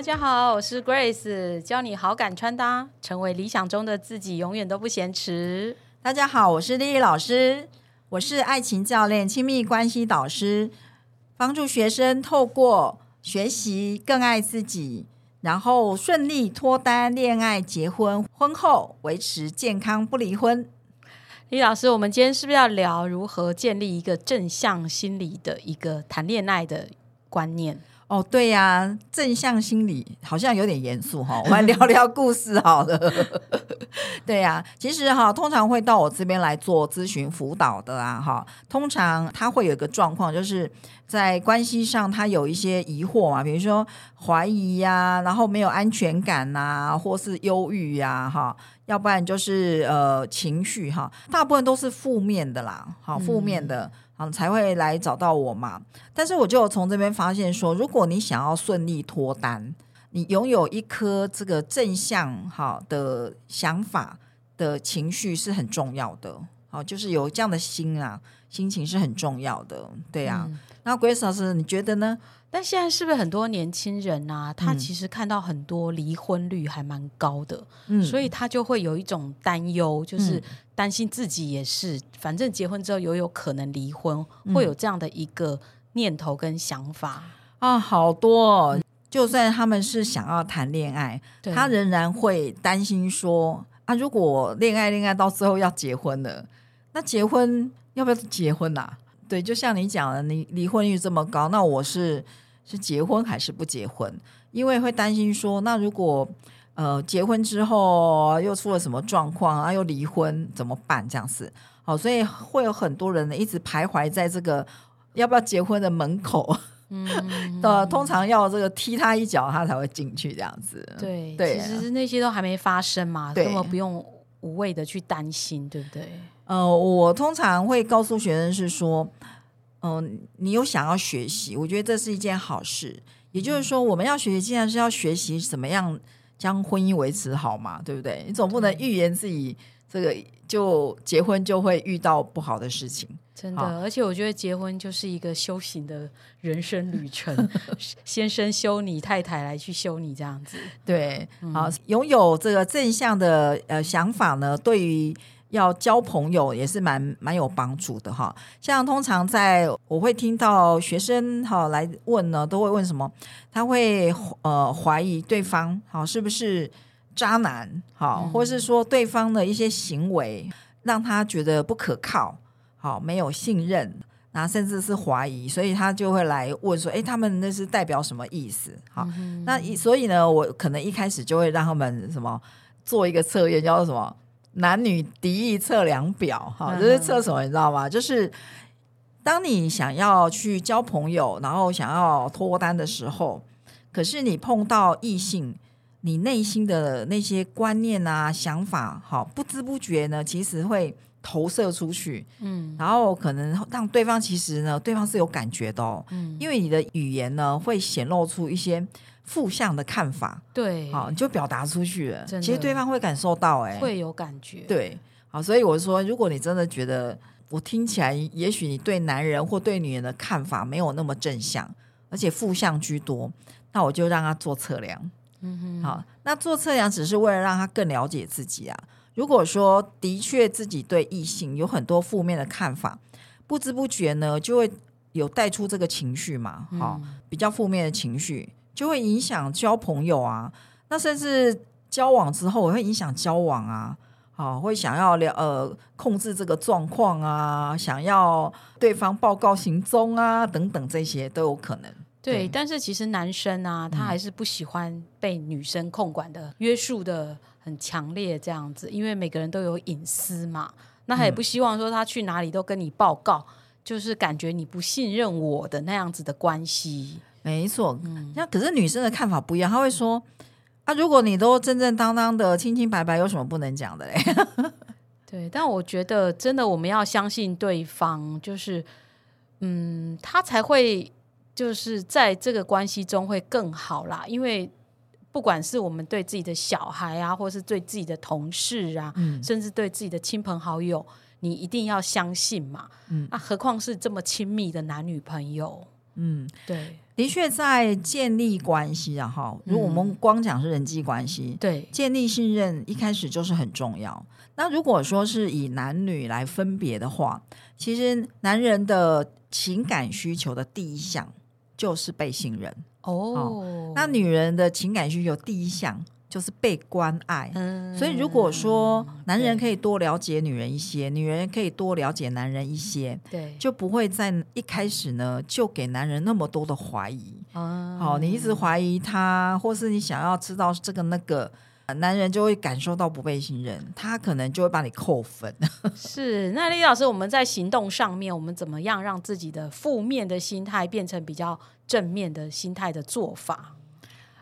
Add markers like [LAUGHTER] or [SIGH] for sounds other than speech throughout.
大家好，我是 Grace，教你好感穿搭，成为理想中的自己，永远都不嫌迟。大家好，我是丽丽老师，我是爱情教练、亲密关系导师，帮助学生透过学习更爱自己，然后顺利脱单、恋爱、结婚，婚后维持健康不离婚。李老师，我们今天是不是要聊如何建立一个正向心理的一个谈恋爱的观念？哦，对呀，正向心理好像有点严肃哈，我们聊聊故事好了。[LAUGHS] 对呀，其实哈，通常会到我这边来做咨询辅导的啊，哈，通常他会有一个状况，就是在关系上他有一些疑惑嘛，比如说怀疑呀，然后没有安全感呐，或是忧郁呀，哈，要不然就是呃情绪哈，大部分都是负面的啦，好，负面的。嗯，才会来找到我嘛。但是我就从这边发现说，如果你想要顺利脱单，你拥有一颗这个正向哈的想法的情绪是很重要的。好，就是有这样的心啊，心情是很重要的。对呀。那 Grace 老师，你觉得呢？但现在是不是很多年轻人啊，他其实看到很多离婚率还蛮高的，嗯，所以他就会有一种担忧，就是担心自己也是，反正结婚之后有有可能离婚，会有这样的一个念头跟想法啊，好多。就算他们是想要谈恋爱，他仍然会担心说啊，如果恋爱恋爱到最后要结婚了，那结婚要不要结婚呐？对，就像你讲的，你离婚率这么高，那我是是结婚还是不结婚？因为会担心说，那如果呃结婚之后又出了什么状况啊，又离婚怎么办？这样子，好，所以会有很多人呢一直徘徊在这个要不要结婚的门口，嗯，[LAUGHS] 的通常要这个踢他一脚，他才会进去这样子。对，其实那些都还没发生嘛，根本不用无谓的去担心，对不对？呃，我通常会告诉学生是说，嗯，你有想要学习，我觉得这是一件好事。也就是说，我们要学习，既然是要学习怎么样将婚姻维持好嘛，对不对？你总不能预言自己这个就结婚就会遇到不好的事情，真的。而且我觉得结婚就是一个修行的人生旅程 [LAUGHS] [LAUGHS] 先生修你，太太来去修你，这样子。对，好，拥有这个正向的呃想法呢，对于。要交朋友也是蛮蛮有帮助的哈，像通常在我会听到学生哈来问呢，都会问什么？他会呃怀疑对方好是不是渣男好，或是说对方的一些行为让他觉得不可靠，好没有信任，那甚至是怀疑，所以他就会来问说：哎，他们那是代表什么意思？好，那所以呢，我可能一开始就会让他们什么做一个测验，叫做什么？男女敌意测量表，哈，这是测什么？你知道吗？就是当你想要去交朋友，然后想要脱单的时候，可是你碰到异性，你内心的那些观念啊、想法，好，不知不觉呢，其实会投射出去，嗯，然后可能让对方其实呢，对方是有感觉的哦，嗯，因为你的语言呢，会显露出一些。负向的看法，对，好，你就表达出去了。其实对方会感受到，哎，会有感觉。对，好，所以我说，如果你真的觉得我听起来，也许你对男人或对女人的看法没有那么正向，而且负向居多，那我就让他做测量。嗯哼，好，那做测量只是为了让他更了解自己啊。如果说的确自己对异性有很多负面的看法，不知不觉呢，就会有带出这个情绪嘛，好，比较负面的情绪。就会影响交朋友啊，那甚至交往之后，会影响交往啊，好，会想要了呃控制这个状况啊，想要对方报告行踪啊，等等这些都有可能。对，但是其实男生啊，他还是不喜欢被女生控管的、约束的很强烈这样子，因为每个人都有隐私嘛，那他也不希望说他去哪里都跟你报告，就是感觉你不信任我的那样子的关系。没错，那可是女生的看法不一样，她会说：“啊，如果你都正正当当的、清清白白，有什么不能讲的嘞？” [LAUGHS] 对，但我觉得真的我们要相信对方，就是嗯，他才会就是在这个关系中会更好啦。因为不管是我们对自己的小孩啊，或是对自己的同事啊，甚至对自己的亲朋好友，你一定要相信嘛。嗯，啊，何况是这么亲密的男女朋友。嗯，对的确在建立关系啊，哈，如果我们光讲是人际关系，对，建立信任一开始就是很重要。那如果说是以男女来分别的话，其实男人的情感需求的第一项就是被信任，哦，那女人的情感需求第一项就是被关爱。嗯所以，如果说男人可以多了解女人一些，女人可以多了解男人一些，对，就不会在一开始呢就给男人那么多的怀疑。啊好、你一直怀疑他，或是你想要知道这个那个，男人就会感受到不被信任，他可能就会把你扣分。[LAUGHS] 是，那李老师，我们在行动上面，我们怎么样让自己的负面的心态变成比较正面的心态的做法？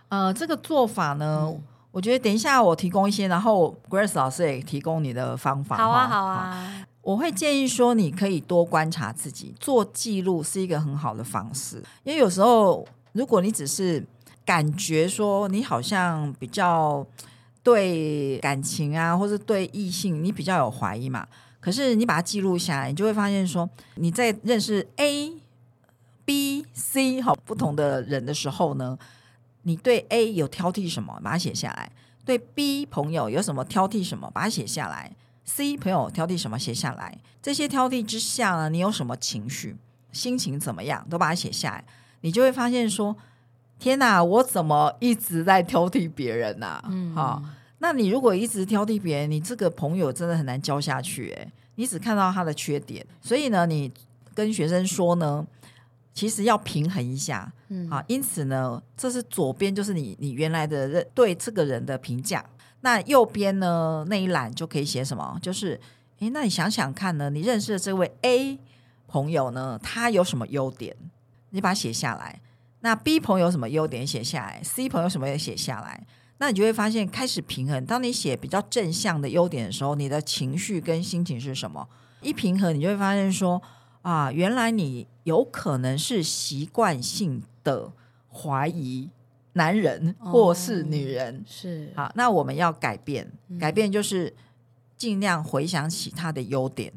呃，这个做法呢，我觉得等一下我提供一些，然后 Grace 老师也提供你的方法。好啊，好。啊，我会建议说，你可以多观察自己，做记录是一个很好的方式。因为有时候，如果你只是感觉说你好像比较对感情啊，或者对异性你比较有怀疑嘛，可是你把它记录下来，你就会发现说你在认识 A、B、C 好不同的人的时候呢，你对 A 有挑剔什么，把它写下来；对 B 朋友有什么挑剔什么，把它写下来。C 朋友挑剔什么写下来，这些挑剔之下呢，你有什么情绪、心情怎么样，都把它写下来，你就会发现说：天哪，我怎么一直在挑剔别人呐、嗯，好、那你如果一直挑剔别人，你这个朋友真的很难交下去、诶，你只看到他的缺点，所以呢，你跟学生说呢，其实要平衡一下，嗯，啊，因此呢，这是左边就是你你原来的认对这个人的评价，那右边呢那一栏就可以写什么？就是，诶，那你想想看呢，你认识的这位 A 朋友呢，他有什么优点？你把它写下来。那 B 朋友有什么优点写下来，C 朋友什么也写下来，那你就会发现开始平衡。当你写比较正向的优点的时候，你的情绪跟心情是什么？一平衡，你就会发现说啊，原来你有可能是习惯性的怀疑男人或是女人。是，好，那我们要改变，嗯改变就是尽量回想起他的优点，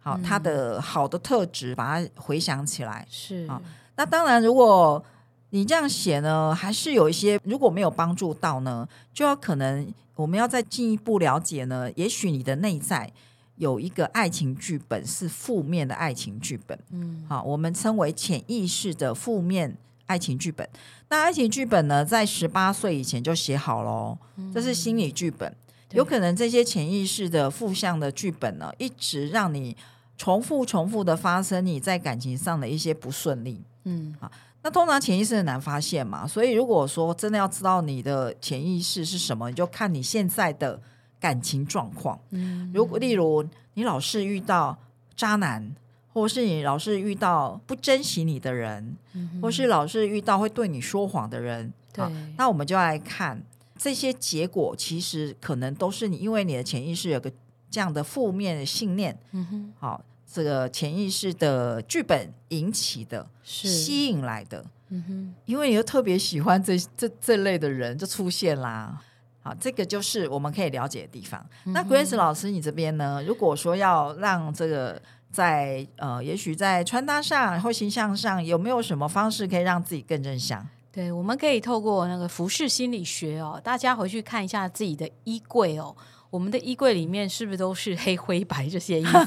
好，嗯他的好的特质，把它回想起来。是，啊那当然，如果你这样写呢，还是有一些如果没有帮助到呢，就要可能我们要再进一步了解呢。也许你的内在有一个爱情剧本是负面的爱情剧本，嗯，好，我们称为潜意识的负面爱情剧本。那爱情剧本呢，在十八岁以前就写好喽，这是心理剧本。嗯有可能这些潜意识的负向的剧本呢，一直让你重复、重复的发生你在感情上的一些不顺利。嗯，那通常潜意识很难发现嘛，所以如果说真的要知道你的潜意识是什么，你就看你现在的感情状况。嗯，如果例如你老是遇到渣男，或是你老是遇到不珍惜你的人，嗯或是老是遇到会对你说谎的人，对。好，那我们就来看这些结果，其实可能都是你因为你的潜意识有个这样的负面的信念，嗯哼，好，这个潜意识的剧本引起的、是，吸引来的。嗯哼，因为你又特别喜欢这这这类的人，就出现啦。好，这个就是我们可以了解的地方。嗯那 Grace 老师，你这边呢？如果说要让这个在呃，也许在穿搭上或形象上，有没有什么方式可以让自己更正向？对，我们可以透过那个服饰心理学哦，大家回去看一下自己的衣柜哦。我们的衣柜里面是不是都是黑灰白这些衣服，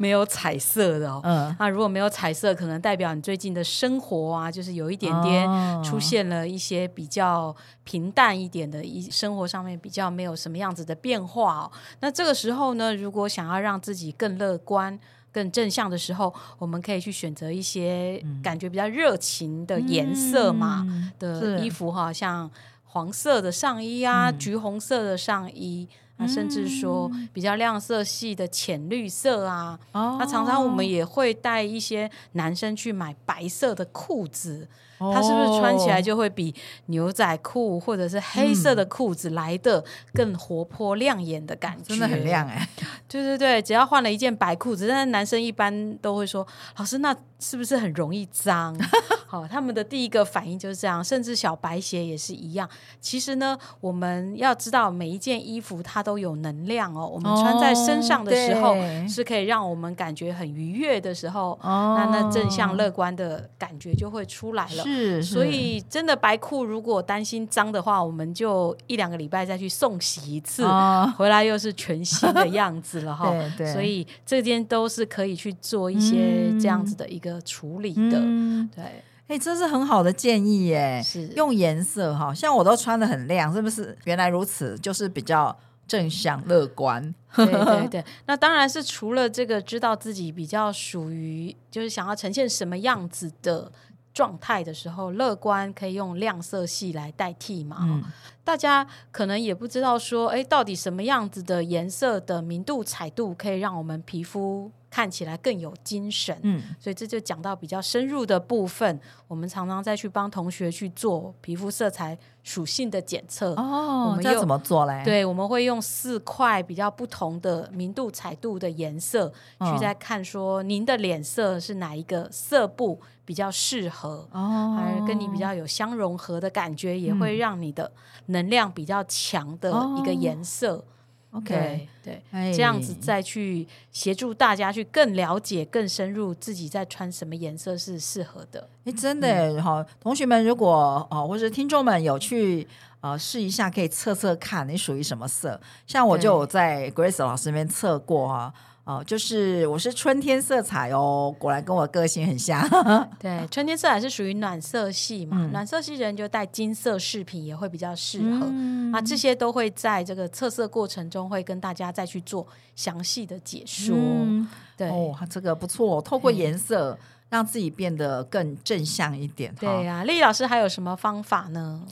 没有彩色的哦？嗯，那如果没有彩色，可能代表你最近的生活啊，就是有一点点哦出现了一些比较平淡一点的一生活上面比较没有什么样子的变化哦。那这个时候呢，如果想要让自己更乐观、更正向的时候，我们可以去选择一些感觉比较热情的颜色嘛、嗯的衣服哈，像黄色的上衣啊、嗯橘红色的上衣。啊，甚至说比较亮色系的浅绿色啊，哦那常常我们也会带一些男生去买白色的裤子，哦它是不是穿起来就会比牛仔裤或者是黑色的裤子来的更活泼亮眼的感觉？真的很亮。哎、[LAUGHS] 对对对，只要换了一件白裤子，但是男生一般都会说：“老师，那是不是很容易脏？” [LAUGHS] 好，他们的第一个反应就是这样，甚至小白鞋也是一样。其实呢，我们要知道每一件衣服它都有能量哦。我们穿在身上的时候，对是可以让我们感觉很愉悦的时候，哦那那正向乐观的感觉就会出来了。是，所以真的白裤如果担心脏的话，我们就一两个礼拜再去送洗一次，哦回来又是全新的样子了哈。[LAUGHS] 对对，所以这件都是可以去做一些这样子的一个处理的。嗯，对，哎，这是很好的建议耶。是用颜色哈，像我都穿的很亮，是不是？原来如此，就是比较正向乐观。[LAUGHS] 对对对，那当然是除了这个知道自己比较属于就是想要呈现什么样子的状态的时候，乐观可以用亮色系来代替嘛。嗯大家可能也不知道说，哎，到底什么样子的颜色的明度、彩度可以让我们皮肤看起来更有精神。嗯，所以这就讲到比较深入的部分，我们常常再去帮同学去做皮肤色彩属性的检测。我哦，我们又怎么做嘞？，对，我们会用四块比较不同的明度、彩度的颜色，嗯去再看说您的脸色是哪一个色部比较适合，哦，而跟你比较有相融合的感觉，也会让你的能量比较强的一个颜色。OK，对这样子再去协助大家去更了解、更深入自己在穿什么颜色是适合的。哎，真的哈、嗯、同学们如果哦，或者听众们有去呃试一下，可以测测看你属于什么色。像我就有在 Grace 老师那边测过哈、哦，就是我是春天色彩哦，果然跟我个性很像。[LAUGHS] 对，春天色彩是属于暖色系嘛，嗯暖色系人就戴金色饰品也会比较适合。嗯啊，这些都会在这个测色过程中会跟大家再去做详细的解说。嗯对、哦，这个不错，透过嗯颜色让自己变得更正向一点。对呀、丽丽老师还有什么方法呢？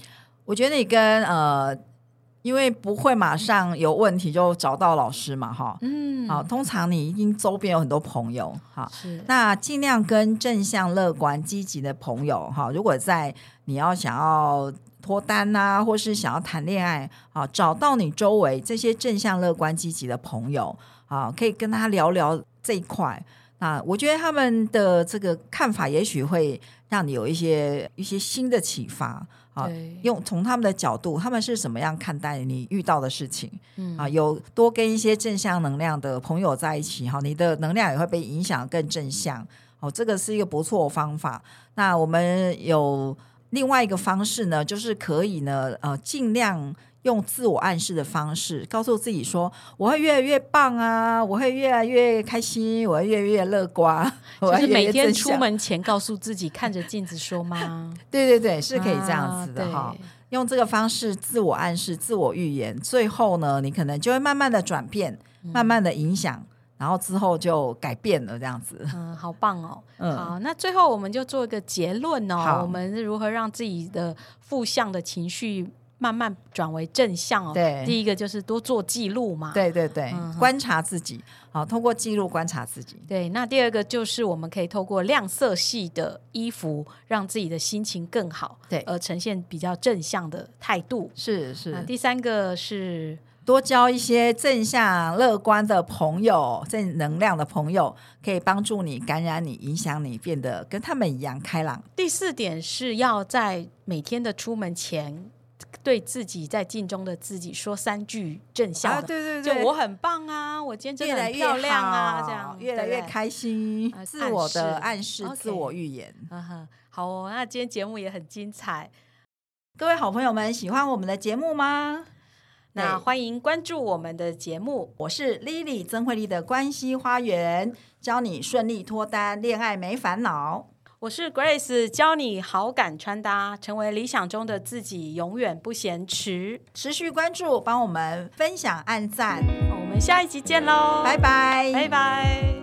我觉得你跟呃，因为不会马上有问题就找到老师嘛，哈。嗯，好，通常你一定周边有很多朋友，哈。是那尽量跟正向、乐观、积极的朋友哈，如果在你要想要脱单呐、或是想要谈恋爱啊，找到你周围这些正向、乐观、积极的朋友啊，可以跟他聊聊这一块。那我觉得他们的这个看法，也许会让你有一些一些新的启发啊。用从他们的角度，他们是怎么样看待你遇到的事情？嗯啊，有多跟一些正向能量的朋友在一起，哈，你的能量也会被影响更正向。哦，这个是一个不错的方法。那我们有另外一个方式呢，就是可以呢，呃，尽量用自我暗示的方式，告诉自己说，我会越来越棒啊，我会越来越开心，我会越来越乐观，就是每天出。门前告诉自己，看着镜子说吗？对对对，是可以这样子的啊哈。对用这个方式自我暗示、自我预言，最后呢，你可能就会慢慢的转变，嗯慢慢的影响，然后之后就改变了这样子。嗯，好棒哦！嗯好，那最后我们就做一个结论哦，我们是如何让自己的负向的情绪慢慢转为正向哦。对第一个就是多做记录嘛。对对对，嗯观察自己，好，通过记录观察自己。对，那第二个就是我们可以透过亮色系的衣服，让自己的心情更好，对而呈现比较正向的态度。是那是，第三个是多交一些正向、乐观的朋友，正能量的朋友，可以帮助你、感染你、影响你，变得跟他们一样开朗。第四点是要在每天的出门前，对自己在镜中的自己说三句正向的。啊对对就我很棒啊，我今天真的很漂亮啊，好这样越来越开心呃，自我的暗暗示、自我预言。嗯哼，好哦，那今天节目也很精彩，各位好朋友们，喜欢我们的节目吗？那欢迎关注我们的节目。我是 Lily 曾慧丽的关系花园，教你顺利脱单，恋爱没烦恼。我是 Grace，教你好感穿搭，成为理想中的自己，永远不嫌迟。持续关注，帮我们分享、按赞，我们下一集见喽，拜拜，拜拜。